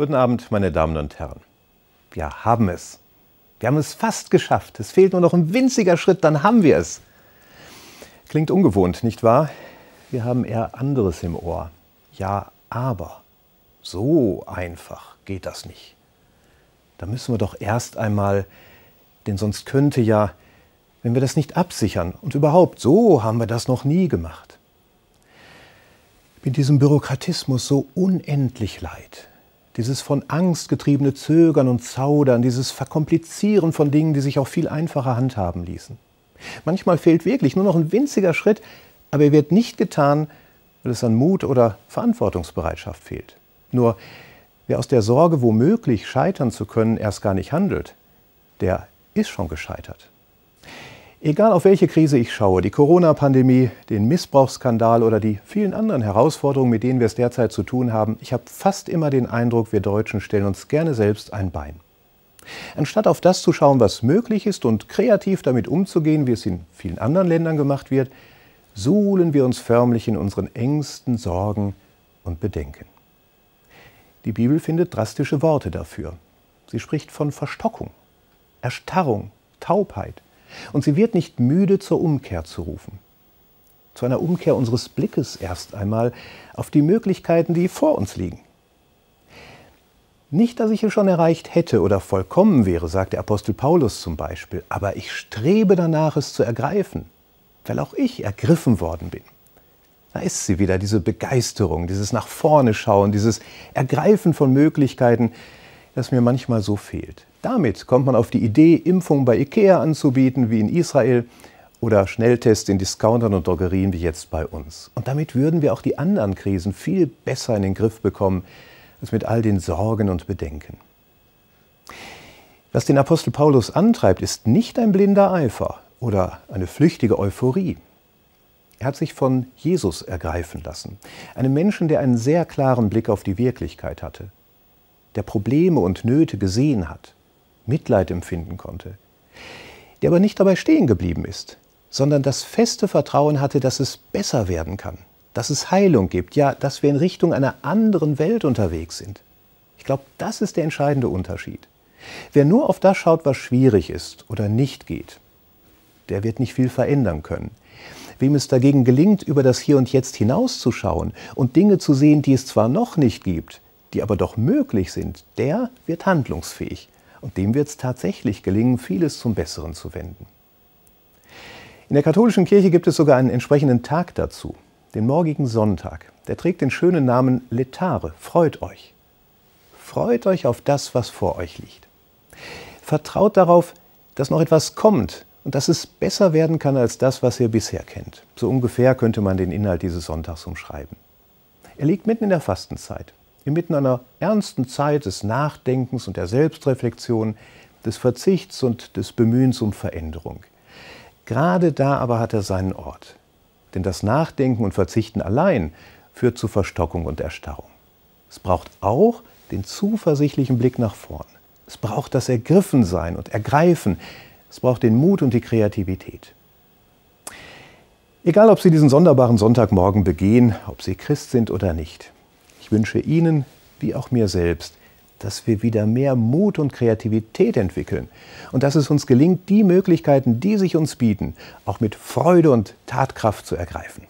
Guten Abend, meine Damen und Herren. Wir haben es. Wir haben es fast geschafft. Es fehlt nur noch ein winziger Schritt, dann haben wir es. Klingt ungewohnt, nicht wahr? Wir haben eher anderes im Ohr. Ja, aber so einfach geht das nicht. Da müssen wir doch erst einmal, denn sonst könnte ja, wenn wir das nicht absichern, und überhaupt, so haben wir das noch nie gemacht. Mit diesem Bürokratismus so unendlich leid dieses von Angst getriebene Zögern und Zaudern, dieses Verkomplizieren von Dingen, die sich auch viel einfacher handhaben ließen. Manchmal fehlt wirklich nur noch ein winziger Schritt, aber er wird nicht getan, weil es an Mut oder Verantwortungsbereitschaft fehlt. Nur wer aus der Sorge, womöglich scheitern zu können, erst gar nicht handelt, der ist schon gescheitert. Egal auf welche Krise ich schaue, die Corona-Pandemie, den Missbrauchsskandal oder die vielen anderen Herausforderungen, mit denen wir es derzeit zu tun haben, ich habe fast immer den Eindruck, wir Deutschen stellen uns gerne selbst ein Bein. Anstatt auf das zu schauen, was möglich ist und kreativ damit umzugehen, wie es in vielen anderen Ländern gemacht wird, suhlen wir uns förmlich in unseren Ängsten, Sorgen und Bedenken. Die Bibel findet drastische Worte dafür. Sie spricht von Verstockung, Erstarrung, Taubheit, und sie wird nicht müde, zur Umkehr zu rufen. Zu einer Umkehr unseres Blickes erst einmal auf die Möglichkeiten, die vor uns liegen. Nicht, dass ich es schon erreicht hätte oder vollkommen wäre, sagt der Apostel Paulus zum Beispiel, aber ich strebe danach, es zu ergreifen, weil auch ich ergriffen worden bin. Da ist sie wieder, diese Begeisterung, dieses nach vorne schauen, dieses Ergreifen von Möglichkeiten, das mir manchmal so fehlt. Damit kommt man auf die Idee, Impfungen bei IKEA anzubieten, wie in Israel, oder Schnelltests in Discountern und Drogerien, wie jetzt bei uns. Und damit würden wir auch die anderen Krisen viel besser in den Griff bekommen, als mit all den Sorgen und Bedenken. Was den Apostel Paulus antreibt, ist nicht ein blinder Eifer oder eine flüchtige Euphorie. Er hat sich von Jesus ergreifen lassen, einem Menschen, der einen sehr klaren Blick auf die Wirklichkeit hatte, der Probleme und Nöte gesehen hat, Mitleid empfinden konnte, der aber nicht dabei stehen geblieben ist, sondern das feste Vertrauen hatte, dass es besser werden kann, dass es Heilung gibt, ja, dass wir in Richtung einer anderen Welt unterwegs sind. Ich glaube, das ist der entscheidende Unterschied. Wer nur auf das schaut, was schwierig ist oder nicht geht, der wird nicht viel verändern können. Wem es dagegen gelingt, über das Hier und Jetzt hinauszuschauen und Dinge zu sehen, die es zwar noch nicht gibt, die aber doch möglich sind, der wird handlungsfähig und dem wird es tatsächlich gelingen, vieles zum Besseren zu wenden. In der katholischen Kirche gibt es sogar einen entsprechenden Tag dazu, den morgigen Sonntag. Der trägt den schönen Namen Letare. Freut euch. Freut euch auf das, was vor euch liegt. Vertraut darauf, dass noch etwas kommt und dass es besser werden kann als das, was ihr bisher kennt. So ungefähr könnte man den Inhalt dieses Sonntags umschreiben. Er liegt mitten in der Fastenzeit inmitten einer ernsten Zeit des Nachdenkens und der Selbstreflexion, des Verzichts und des Bemühens um Veränderung. Gerade da aber hat er seinen Ort. Denn das Nachdenken und Verzichten allein führt zu Verstockung und Erstarrung. Es braucht auch den zuversichtlichen Blick nach vorn. Es braucht das Ergriffensein und Ergreifen. Es braucht den Mut und die Kreativität. Egal, ob Sie diesen sonderbaren Sonntagmorgen begehen, ob Sie Christ sind oder nicht. Ich wünsche Ihnen wie auch mir selbst, dass wir wieder mehr Mut und Kreativität entwickeln und dass es uns gelingt, die Möglichkeiten, die sich uns bieten, auch mit Freude und Tatkraft zu ergreifen.